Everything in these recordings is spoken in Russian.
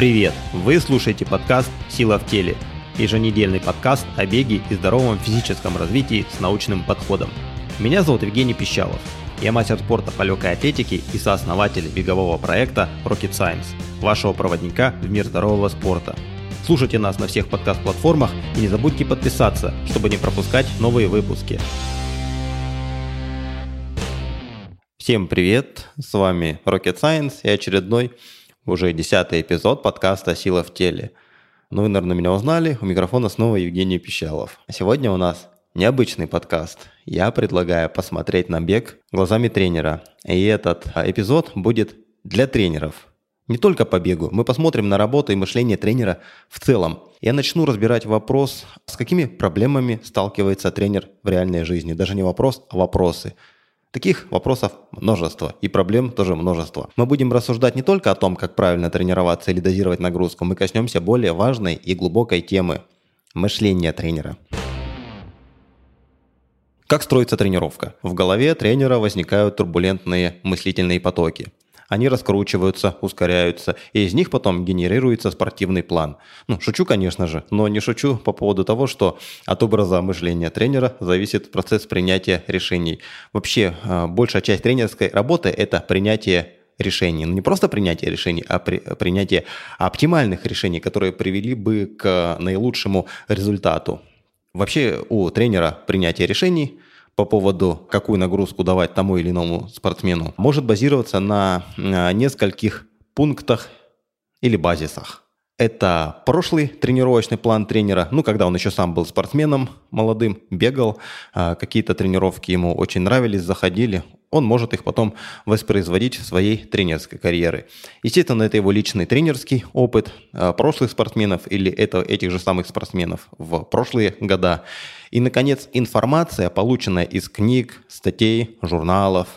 Привет! Вы слушаете подкаст «Сила в теле» – еженедельный подкаст о беге и здоровом физическом развитии с научным подходом. Меня зовут Евгений Пищалов. Я мастер спорта по легкой атлетике и сооснователь бегового проекта Rocket Science, вашего проводника в мир здорового спорта. Слушайте нас на всех подкаст-платформах и не забудьте подписаться, чтобы не пропускать новые выпуски. Всем привет, с вами Rocket Science и очередной уже десятый эпизод подкаста «Сила в теле». Ну, вы, наверное, меня узнали. У микрофона снова Евгений Пищалов. Сегодня у нас необычный подкаст. Я предлагаю посмотреть на бег глазами тренера. И этот а, эпизод будет для тренеров. Не только по бегу. Мы посмотрим на работу и мышление тренера в целом. Я начну разбирать вопрос, с какими проблемами сталкивается тренер в реальной жизни. Даже не вопрос, а вопросы. Таких вопросов множество, и проблем тоже множество. Мы будем рассуждать не только о том, как правильно тренироваться или дозировать нагрузку, мы коснемся более важной и глубокой темы – мышления тренера. Как строится тренировка? В голове тренера возникают турбулентные мыслительные потоки – они раскручиваются, ускоряются, и из них потом генерируется спортивный план. Ну, шучу, конечно же, но не шучу по поводу того, что от образа мышления тренера зависит процесс принятия решений. Вообще, а, большая часть тренерской работы – это принятие решений. Ну, не просто принятие решений, а при, принятие оптимальных решений, которые привели бы к наилучшему результату. Вообще у тренера принятие решений – по поводу, какую нагрузку давать тому или иному спортсмену, может базироваться на нескольких пунктах или базисах. Это прошлый тренировочный план тренера, ну, когда он еще сам был спортсменом молодым, бегал, а, какие-то тренировки ему очень нравились, заходили, он может их потом воспроизводить в своей тренерской карьере. Естественно, это его личный тренерский опыт а, прошлых спортсменов или это, этих же самых спортсменов в прошлые года. И, наконец, информация, полученная из книг, статей, журналов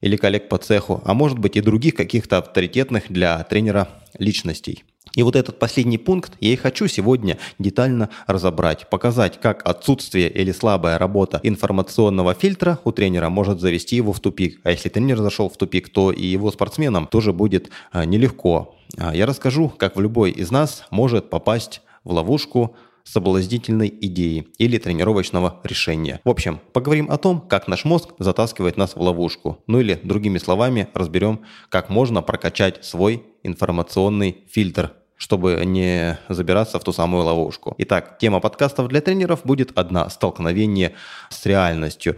или коллег по цеху, а может быть и других каких-то авторитетных для тренера личностей. И вот этот последний пункт я и хочу сегодня детально разобрать, показать, как отсутствие или слабая работа информационного фильтра у тренера может завести его в тупик. А если тренер зашел в тупик, то и его спортсменам тоже будет а, нелегко. А, я расскажу, как в любой из нас может попасть в ловушку соблазнительной идеи или тренировочного решения. В общем, поговорим о том, как наш мозг затаскивает нас в ловушку. Ну или, другими словами, разберем, как можно прокачать свой информационный фильтр чтобы не забираться в ту самую ловушку. Итак, тема подкастов для тренеров будет одна – столкновение с реальностью.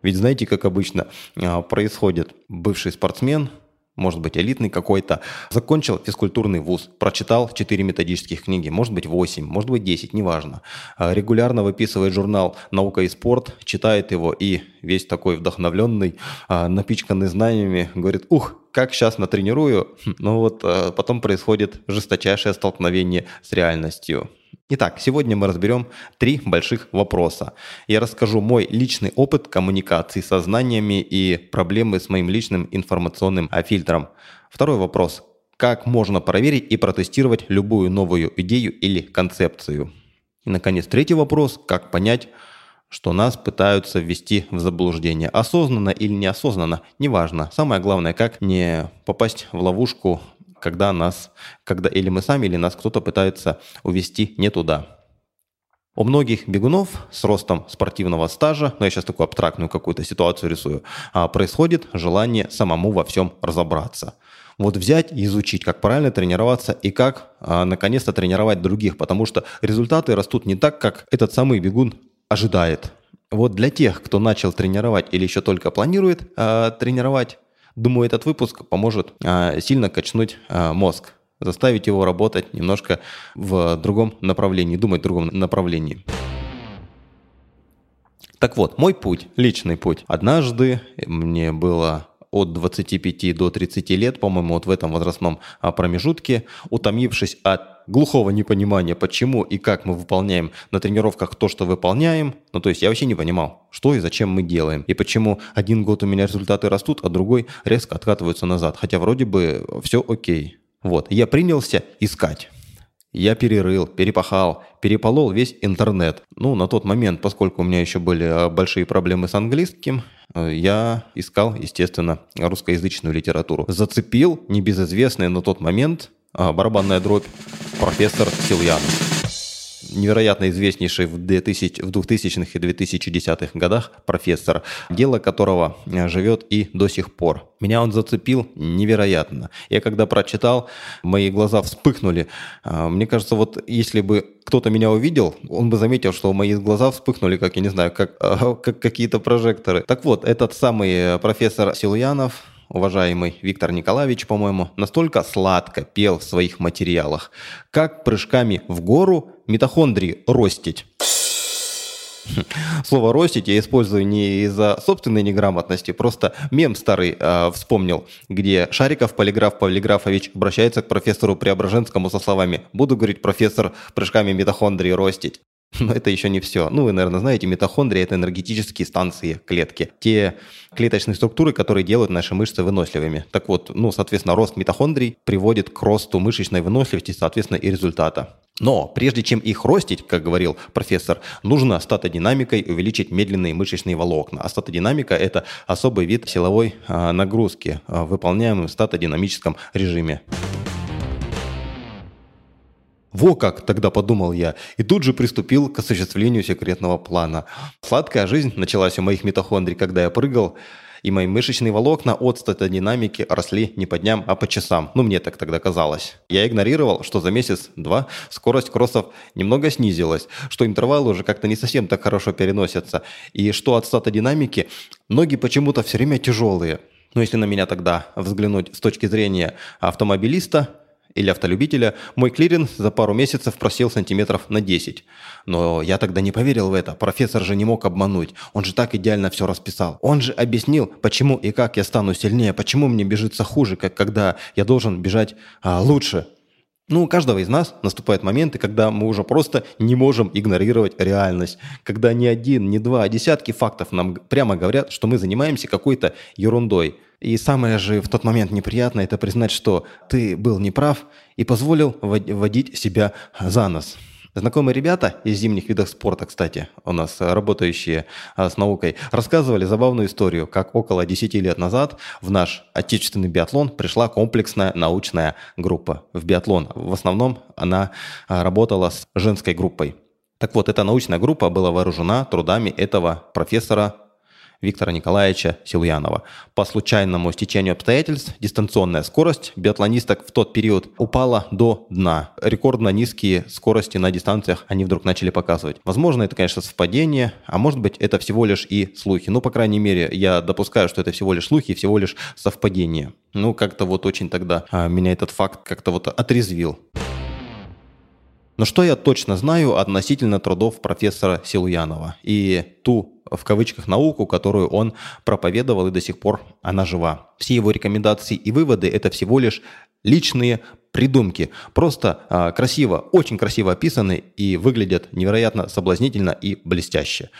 Ведь знаете, как обычно а, происходит? Бывший спортсмен может быть, элитный какой-то, закончил физкультурный вуз, прочитал 4 методических книги, может быть, 8, может быть, 10, неважно. А, регулярно выписывает журнал «Наука и спорт», читает его и весь такой вдохновленный, а, напичканный знаниями, говорит, ух, как сейчас натренирую, но вот а, потом происходит жесточайшее столкновение с реальностью. Итак, сегодня мы разберем три больших вопроса. Я расскажу мой личный опыт коммуникации со знаниями и проблемы с моим личным информационным фильтром. Второй вопрос. Как можно проверить и протестировать любую новую идею или концепцию? И, наконец, третий вопрос. Как понять, что нас пытаются ввести в заблуждение. Осознанно или неосознанно, неважно. Самое главное, как не попасть в ловушку когда нас, когда или мы сами, или нас кто-то пытается увести не туда. У многих бегунов с ростом спортивного стажа, ну я сейчас такую абстрактную какую-то ситуацию рисую, а, происходит желание самому во всем разобраться. Вот взять и изучить, как правильно тренироваться и как а, наконец-то тренировать других, потому что результаты растут не так, как этот самый бегун ожидает. Вот для тех, кто начал тренировать или еще только планирует а, тренировать, Думаю, этот выпуск поможет а, сильно качнуть а, мозг, заставить его работать немножко в другом направлении, думать в другом направлении. Так вот, мой путь, личный путь. Однажды мне было от 25 до 30 лет, по-моему, вот в этом возрастном а, промежутке, утомившись от глухого непонимания, почему и как мы выполняем на тренировках то, что выполняем. Ну, то есть я вообще не понимал, что и зачем мы делаем. И почему один год у меня результаты растут, а другой резко откатываются назад. Хотя вроде бы все окей. Вот, я принялся искать. Я перерыл, перепахал, переполол весь интернет. Ну, на тот момент, поскольку у меня еще были а, большие проблемы с английским, э, я искал, естественно, русскоязычную литературу. Зацепил небезызвестный на тот момент а, барабанная дробь профессор Сильянов невероятно известнейший в 2000, в 2000-х и 2010-х годах профессор, дело которого э, живет и до сих пор. Меня он зацепил невероятно. Я когда прочитал, мои глаза вспыхнули. А, мне кажется, вот если бы кто-то меня увидел, он бы заметил, что мои глаза вспыхнули, как, я не знаю, как, как какие-то прожекторы. Так вот, этот самый э, профессор Силуянов, уважаемый Виктор Николаевич, по-моему, настолько сладко пел в своих материалах, как прыжками в гору митохондрии ростить. Слово «ростить» я использую не из-за собственной неграмотности, просто мем старый э, вспомнил, где Шариков Полиграф Полиграфович обращается к профессору Преображенскому со словами «Буду говорить, профессор, прыжками митохондрии ростить». Но это еще не все. Ну, вы, наверное, знаете, митохондрии – это энергетические станции клетки. Те клеточные структуры, которые делают наши мышцы выносливыми. Так вот, ну, соответственно, рост митохондрий приводит к росту мышечной выносливости, соответственно, и результата. Но прежде чем их ростить, как говорил профессор, нужно статодинамикой увеличить медленные мышечные волокна. А статодинамика – это особый вид силовой а, нагрузки, а, выполняемый в статодинамическом режиме. Во как, тогда подумал я, и тут же приступил к осуществлению секретного плана. Сладкая жизнь началась у моих митохондрий, когда я прыгал, и мои мышечные волокна от статодинамики росли не по дням, а по часам. Ну, мне так тогда казалось. Я игнорировал, что за месяц-два скорость кроссов немного снизилась, что интервалы уже как-то не совсем так хорошо переносятся, и что от статодинамики ноги почему-то все время тяжелые. Но если на меня тогда взглянуть с точки зрения автомобилиста, или автолюбителя, мой клиринг за пару месяцев просел сантиметров на 10. Но я тогда не поверил в это. Профессор же не мог обмануть. Он же так идеально все расписал. Он же объяснил, почему и как я стану сильнее, почему мне бежится хуже, как когда я должен бежать а, лучше. Ну, у каждого из нас наступают моменты, когда мы уже просто не можем игнорировать реальность. Когда ни один, ни два, а десятки фактов нам прямо говорят, что мы занимаемся какой-то ерундой – и самое же в тот момент неприятное – это признать, что ты был неправ и позволил водить себя за нос. Знакомые ребята из зимних видов спорта, кстати, у нас работающие а, с наукой, рассказывали забавную историю, как около 10 лет назад в наш отечественный биатлон пришла комплексная научная группа в биатлон. В основном она а, работала с женской группой. Так вот, эта научная группа была вооружена трудами этого профессора Виктора Николаевича Силуянова. По случайному стечению обстоятельств дистанционная скорость биатлонисток в тот период упала до дна. Рекордно низкие скорости на дистанциях они вдруг начали показывать. Возможно, это, конечно, совпадение, а может быть, это всего лишь и слухи. Ну, по крайней мере, я допускаю, что это всего лишь слухи и всего лишь совпадение. Ну, как-то вот очень тогда а, меня этот факт как-то вот отрезвил. Но что я точно знаю относительно трудов профессора Силуянова и ту в кавычках науку, которую он проповедовал и до сих пор она жива. Все его рекомендации и выводы – это всего лишь личные придумки. Просто а, красиво, очень красиво описаны и выглядят невероятно соблазнительно и блестяще.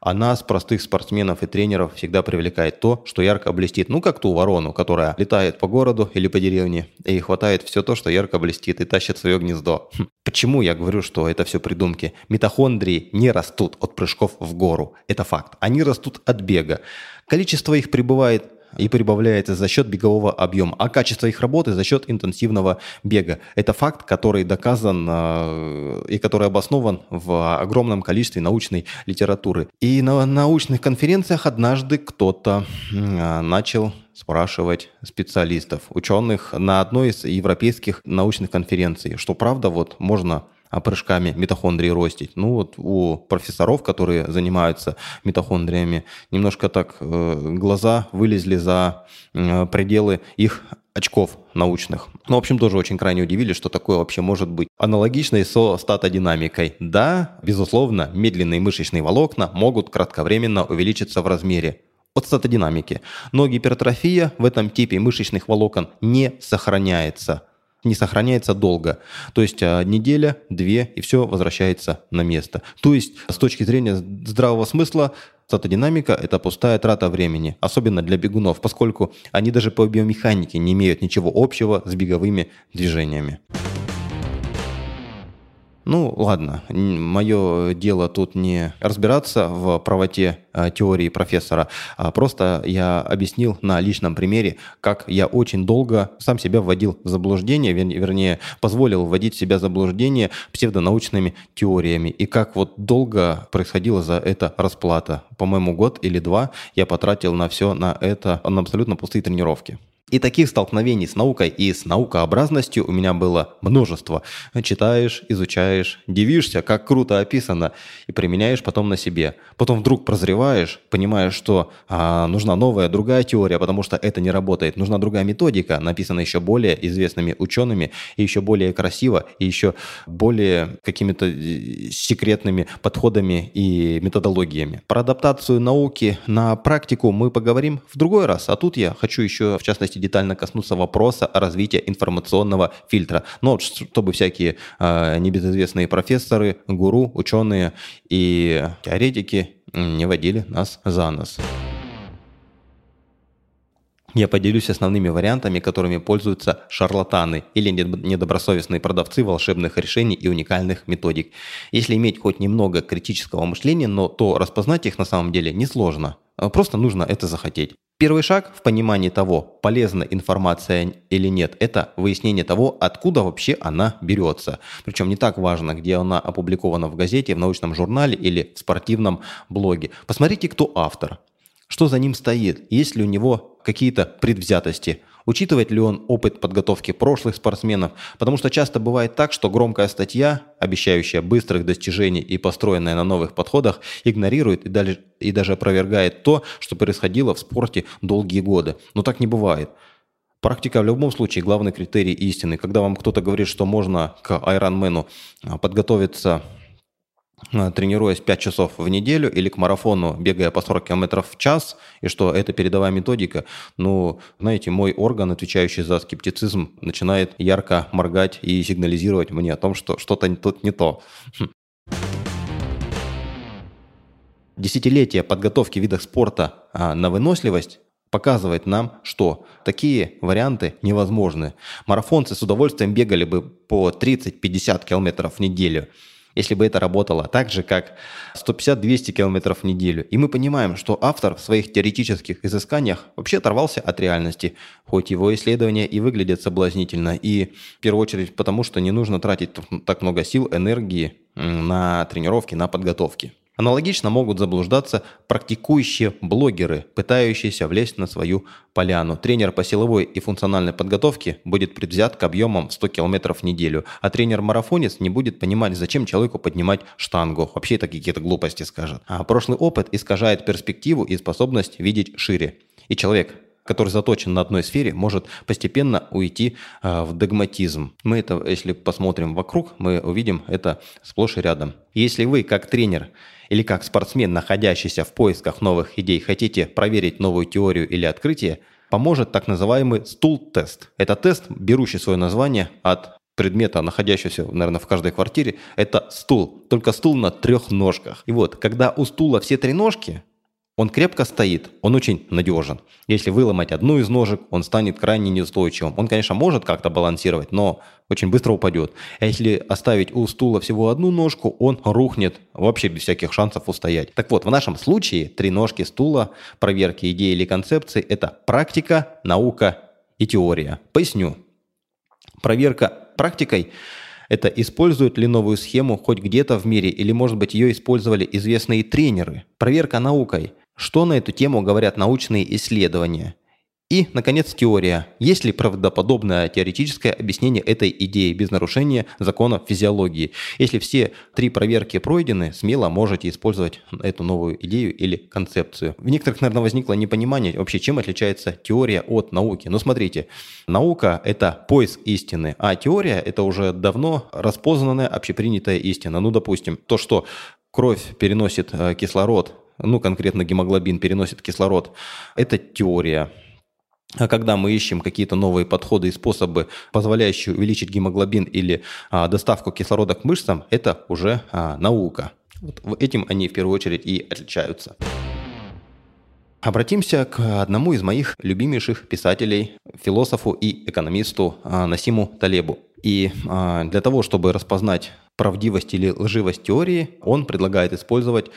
А нас, простых спортсменов и тренеров, всегда привлекает то, что ярко блестит. Ну, как ту ворону, которая летает по городу или по деревне и хватает все то, что ярко блестит и тащит свое гнездо. Хм. Почему я говорю, что это все придумки? Митохондрии не растут от прыжков в гору. Это факт. Они растут от бега. Количество их прибывает и прибавляется за счет бегового объема, а качество их работы за счет интенсивного бега. Это факт, который доказан э, и который обоснован в огромном количестве научной литературы. И на научных конференциях однажды кто-то э, начал спрашивать специалистов, ученых на одной из европейских научных конференций, что правда вот можно а, прыжками митохондрии ростить. Ну вот у профессоров, которые занимаются митохондриями, немножко так э, глаза вылезли за э, пределы их очков научных. Ну, в общем, тоже очень крайне удивили, что такое вообще может быть. Аналогично и со статодинамикой. Да, безусловно, медленные мышечные волокна могут кратковременно увеличиться в размере от статодинамики, но гипертрофия в этом типе мышечных волокон не сохраняется – не сохраняется долго. То есть а, неделя, две, и все возвращается на место. То есть с точки зрения здравого смысла статодинамика – это пустая трата времени, особенно для бегунов, поскольку они даже по биомеханике не имеют ничего общего с беговыми движениями. Ну, ладно, мое дело тут не разбираться в правоте э, теории профессора, а просто я объяснил на личном примере, как я очень долго сам себя вводил в заблуждение, вернее, позволил вводить себя в заблуждение псевдонаучными теориями, и как вот долго происходила за это расплата. По-моему, год или два я потратил на все на это, на абсолютно пустые тренировки. И таких столкновений с наукой и с наукообразностью у меня было множество. Читаешь, изучаешь, дивишься, как круто описано, и применяешь потом на себе. Потом вдруг прозреваешь, понимаешь, что а, нужна новая, другая теория, потому что это не работает. Нужна другая методика, написанная еще более известными учеными, и еще более красиво, и еще более какими-то э, секретными подходами и методологиями. Про адаптацию науки на практику мы поговорим в другой раз. А тут я хочу еще, в частности, полностью детально коснуться вопроса о развитии информационного фильтра. Но чтобы всякие э, небезызвестные профессоры, гуру, ученые и теоретики не водили нас за нос. Я поделюсь основными вариантами, которыми пользуются шарлатаны или недобросовестные продавцы волшебных решений и уникальных методик. Если иметь хоть немного критического мышления, но то распознать их на самом деле несложно. Просто нужно это захотеть. Первый шаг в понимании того, полезна информация или нет, это выяснение того, откуда вообще она берется. Причем не так важно, где она опубликована в газете, в научном журнале или в спортивном блоге. Посмотрите, кто автор, что за ним стоит, есть ли у него какие-то предвзятости – Учитывает ли он опыт подготовки прошлых спортсменов? Потому что часто бывает так, что громкая статья, обещающая быстрых достижений и построенная на новых подходах, игнорирует и даже, и даже опровергает то, что происходило в спорте долгие годы. Но так не бывает. Практика в любом случае главный критерий истины. Когда вам кто-то говорит, что можно к Айронмену подготовиться тренируясь 5 часов в неделю или к марафону, бегая по 40 километров в час, и что это передовая методика, ну, знаете, мой орган, отвечающий за скептицизм, начинает ярко моргать и сигнализировать мне о том, что что-то тут не то. Хм. Десятилетие подготовки видов спорта а, на выносливость показывает нам, что такие варианты невозможны. Марафонцы с удовольствием бегали бы по 30-50 километров в неделю – если бы это работало так же, как 150-200 километров в неделю. И мы понимаем, что автор в своих теоретических изысканиях вообще оторвался от реальности, хоть его исследования и выглядят соблазнительно, и в первую очередь потому, что не нужно тратить так много сил, энергии на тренировки, на подготовки. Аналогично могут заблуждаться практикующие блогеры, пытающиеся влезть на свою поляну. Тренер по силовой и функциональной подготовке будет предвзят к объемам 100 км в неделю, а тренер-марафонец не будет понимать, зачем человеку поднимать штангу. Вообще это какие-то глупости скажет. А прошлый опыт искажает перспективу и способность видеть шире. И человек, который заточен на одной сфере, может постепенно уйти э, в догматизм. Мы это, если посмотрим вокруг, мы увидим это сплошь и рядом. Если вы, как тренер или как спортсмен, находящийся в поисках новых идей, хотите проверить новую теорию или открытие, поможет так называемый стул-тест. Это тест, берущий свое название от предмета, находящегося, наверное, в каждой квартире, это стул. Только стул на трех ножках. И вот, когда у стула все три ножки, он крепко стоит, он очень надежен. Если выломать одну из ножек, он станет крайне неустойчивым. Он, конечно, может как-то балансировать, но очень быстро упадет. А если оставить у стула всего одну ножку, он рухнет вообще без всяких шансов устоять. Так вот, в нашем случае три ножки стула, проверки идеи или концепции – это практика, наука и теория. Поясню. Проверка практикой это используют ли новую схему хоть где-то в мире или, может быть, ее использовали известные тренеры. Проверка наукой. Что на эту тему говорят научные исследования? И, наконец, теория. Есть ли правдоподобное теоретическое объяснение этой идеи без нарушения закона физиологии? Если все три проверки пройдены, смело можете использовать эту новую идею или концепцию. В некоторых, наверное, возникло непонимание вообще, чем отличается теория от науки. Но смотрите, наука – это поиск истины, а теория – это уже давно распознанная общепринятая истина. Ну, допустим, то, что кровь переносит э, кислород ну, конкретно гемоглобин переносит кислород, это теория. А когда мы ищем какие-то новые подходы и способы, позволяющие увеличить гемоглобин или а, доставку кислорода к мышцам, это уже а, наука. Вот этим они в первую очередь и отличаются. Обратимся к одному из моих любимейших писателей, философу и экономисту а, Насиму Талебу. И а, для того, чтобы распознать правдивость или лживость теории, он предлагает использовать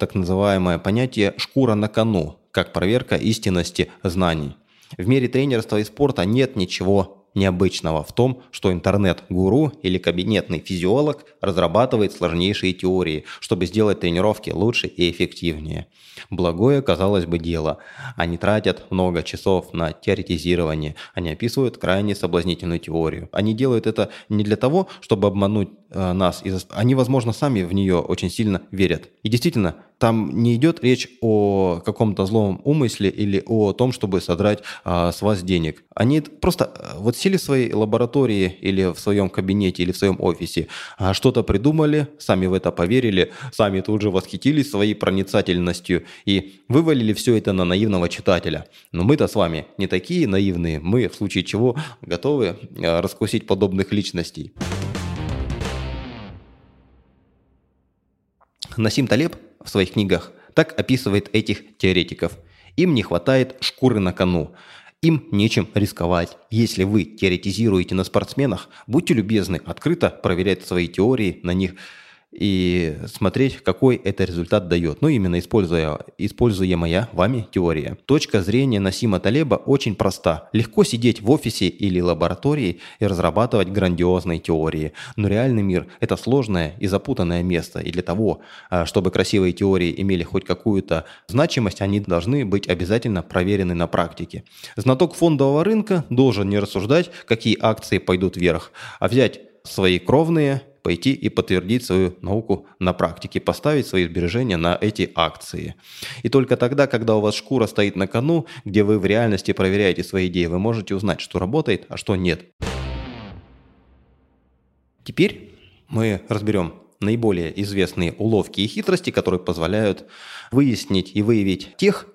так называемое понятие «шкура на кону», как проверка истинности знаний. В мире тренерства и спорта нет ничего необычного в том, что интернет-гуру или кабинетный физиолог разрабатывает сложнейшие теории, чтобы сделать тренировки лучше и эффективнее. Благое, казалось бы, дело. Они тратят много часов на теоретизирование, они описывают крайне соблазнительную теорию. Они делают это не для того, чтобы обмануть э, нас, они, возможно, сами в нее очень сильно верят. И действительно, там не идет речь о каком-то злом умысле или о том, чтобы содрать а, с вас денег. Они просто э, вот сели в своей лаборатории или в своем кабинете или в своем офисе, а, что-то придумали, сами в это поверили, сами тут же восхитились своей проницательностью и вывалили все это на наивного читателя. Но мы-то с вами не такие наивные, мы в случае чего готовы э, раскусить подобных личностей. Насим Талеб в своих книгах так описывает этих теоретиков. Им не хватает шкуры на кону. Им нечем рисковать. Если вы теоретизируете на спортсменах, будьте любезны открыто проверять свои теории на них – и смотреть, какой это результат дает. Ну, именно используя, используемая вами теория. Точка зрения Насима Талеба очень проста. Легко сидеть в офисе или лаборатории и разрабатывать грандиозные теории. Но реальный мир – это сложное и запутанное место. И для того, а, чтобы красивые теории имели хоть какую-то значимость, они должны быть обязательно проверены на практике. Знаток фондового рынка должен не рассуждать, какие акции пойдут вверх, а взять свои кровные пойти и подтвердить свою науку на практике, поставить свои сбережения на эти акции. И только тогда, когда у вас шкура стоит на кону, где вы в реальности проверяете свои идеи, вы можете узнать, что работает, а что нет. Теперь мы разберем наиболее известные уловки и хитрости, которые позволяют выяснить и выявить тех,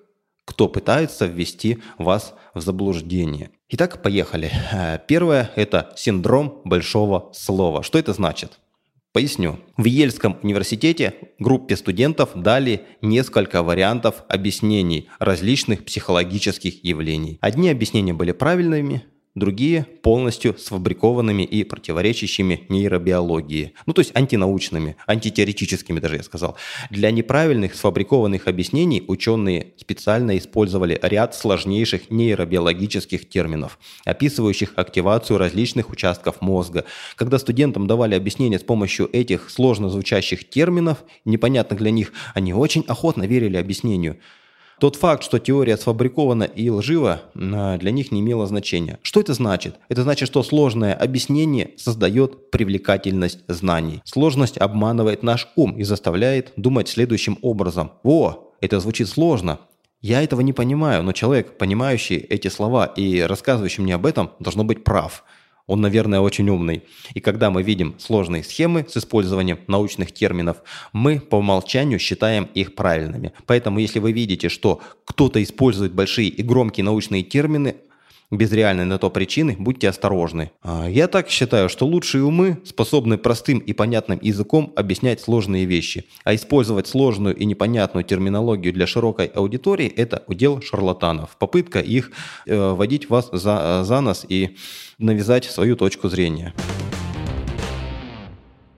кто пытается ввести вас в заблуждение. Итак, поехали. Э, первое – это синдром большого слова. Что это значит? Поясню. В Ельском университете группе студентов дали несколько вариантов объяснений различных психологических явлений. Одни объяснения были правильными, другие полностью сфабрикованными и противоречащими нейробиологии. Ну, то есть антинаучными, антитеоретическими даже, я сказал. Для неправильных сфабрикованных объяснений ученые специально использовали ряд сложнейших нейробиологических терминов, описывающих активацию различных участков мозга. Когда студентам давали объяснения с помощью этих сложно звучащих терминов, непонятных для них, они очень охотно верили объяснению – тот факт, что теория сфабрикована и лжива, а, для них не имело значения. Что это значит? Это значит, что сложное объяснение создает привлекательность знаний. Сложность обманывает наш ум и заставляет думать следующим образом. О, это звучит сложно. Я этого не понимаю, но человек, понимающий эти слова и рассказывающий мне об этом, должно быть прав. Он, наверное, очень умный. И когда мы видим сложные схемы с использованием научных терминов, мы по умолчанию считаем их правильными. Поэтому если вы видите, что кто-то использует большие и громкие научные термины, без реальной на то причины, будьте осторожны. А, я так считаю, что лучшие умы способны простым и понятным языком объяснять сложные вещи, а использовать сложную и непонятную терминологию для широкой аудитории – это удел шарлатанов, попытка их э, водить вас за, за нос и навязать свою точку зрения.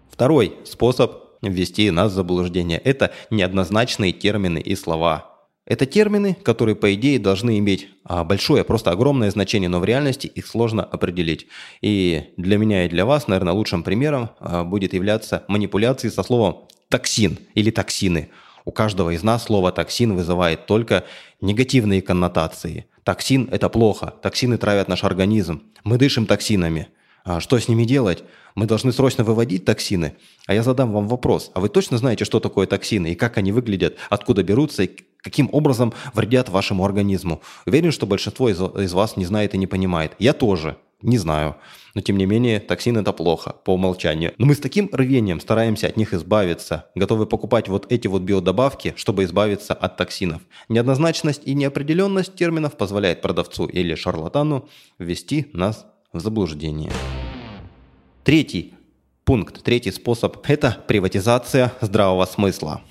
Второй способ ввести нас в заблуждение – это неоднозначные термины и слова – это термины, которые, по идее, должны иметь а, большое, просто огромное значение, но в реальности их сложно определить. И для меня и для вас, наверное, лучшим примером а, будет являться манипуляции со словом «токсин» или «токсины». У каждого из нас слово «токсин» вызывает только негативные коннотации. Токсин – это плохо, токсины травят наш организм, мы дышим токсинами. А что с ними делать? Мы должны срочно выводить токсины. А я задам вам вопрос. А вы точно знаете, что такое токсины и как они выглядят, откуда берутся и каким образом вредят вашему организму? Уверен, что большинство из, из вас не знает и не понимает. Я тоже. Не знаю. Но тем не менее, токсины это плохо по умолчанию. Но мы с таким рвением стараемся от них избавиться, готовы покупать вот эти вот биодобавки, чтобы избавиться от токсинов. Неоднозначность и неопределенность терминов позволяет продавцу или шарлатану ввести нас в заблуждение. Третий пункт, третий способ – это приватизация здравого смысла.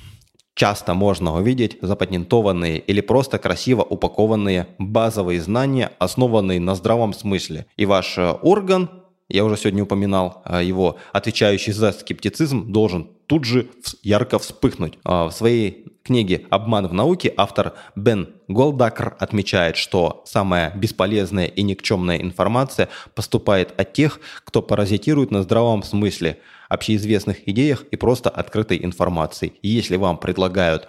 Часто можно увидеть запатентованные или просто красиво упакованные базовые знания, основанные на здравом смысле. И ваш э, орган я уже сегодня упоминал а, его, отвечающий за скептицизм, должен тут же ярко вспыхнуть. А, в своей книге «Обман в науке» автор Бен Голдакр отмечает, что самая бесполезная и никчемная информация поступает от тех, кто паразитирует на здравом смысле, общеизвестных идеях и просто открытой информации. И если вам предлагают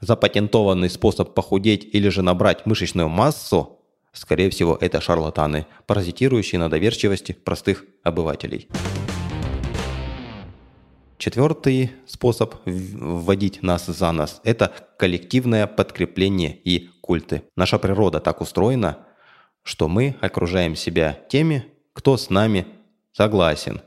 запатентованный способ похудеть или же набрать мышечную массу, Скорее всего, это шарлатаны, паразитирующие на доверчивости простых обывателей. Четвертый способ вводить нас за нас – это коллективное подкрепление и культы. Наша природа так устроена, что мы окружаем себя теми, кто с нами согласен.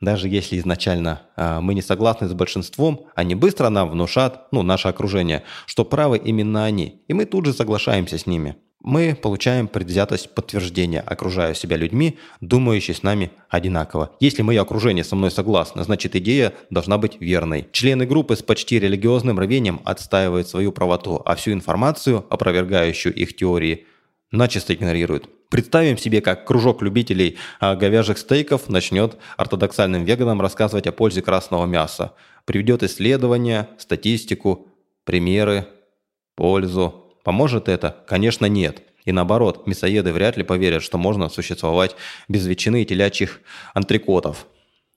Даже если изначально а, мы не согласны с большинством, они быстро нам внушат, ну, наше окружение, что правы именно они, и мы тут же соглашаемся с ними – мы получаем предвзятость подтверждения, окружая себя людьми, думающими с нами одинаково. Если мое окружение со мной согласно, значит идея должна быть верной. Члены группы с почти религиозным рвением отстаивают свою правоту, а всю информацию, опровергающую их теории, начисто игнорируют. Представим себе, как кружок любителей а, говяжьих стейков начнет ортодоксальным веганам рассказывать о пользе красного мяса. Приведет исследования, статистику, примеры, пользу, Поможет это? Конечно, нет. И наоборот, мясоеды вряд ли поверят, что можно существовать без ветчины и телячьих антрикотов.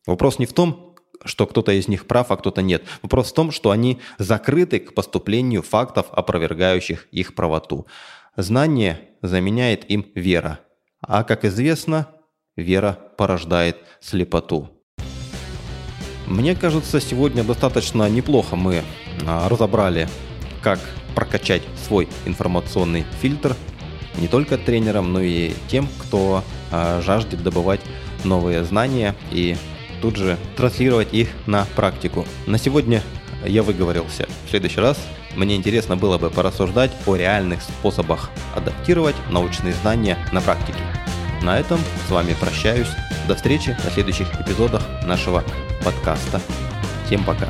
Вопрос не в том, что кто-то из них прав, а кто-то нет. Вопрос в том, что они закрыты к поступлению фактов, опровергающих их правоту. Знание заменяет им вера. А как известно, вера порождает слепоту. Мне кажется, сегодня достаточно неплохо мы а, разобрали, как прокачать свой информационный фильтр не только тренерам, но и тем, кто э, жаждет добывать новые знания и тут же транслировать их на практику. На сегодня я выговорился. В следующий раз мне интересно было бы порассуждать о реальных способах адаптировать научные знания на практике. На этом с вами прощаюсь. До встречи на следующих эпизодах нашего подкаста. Всем пока.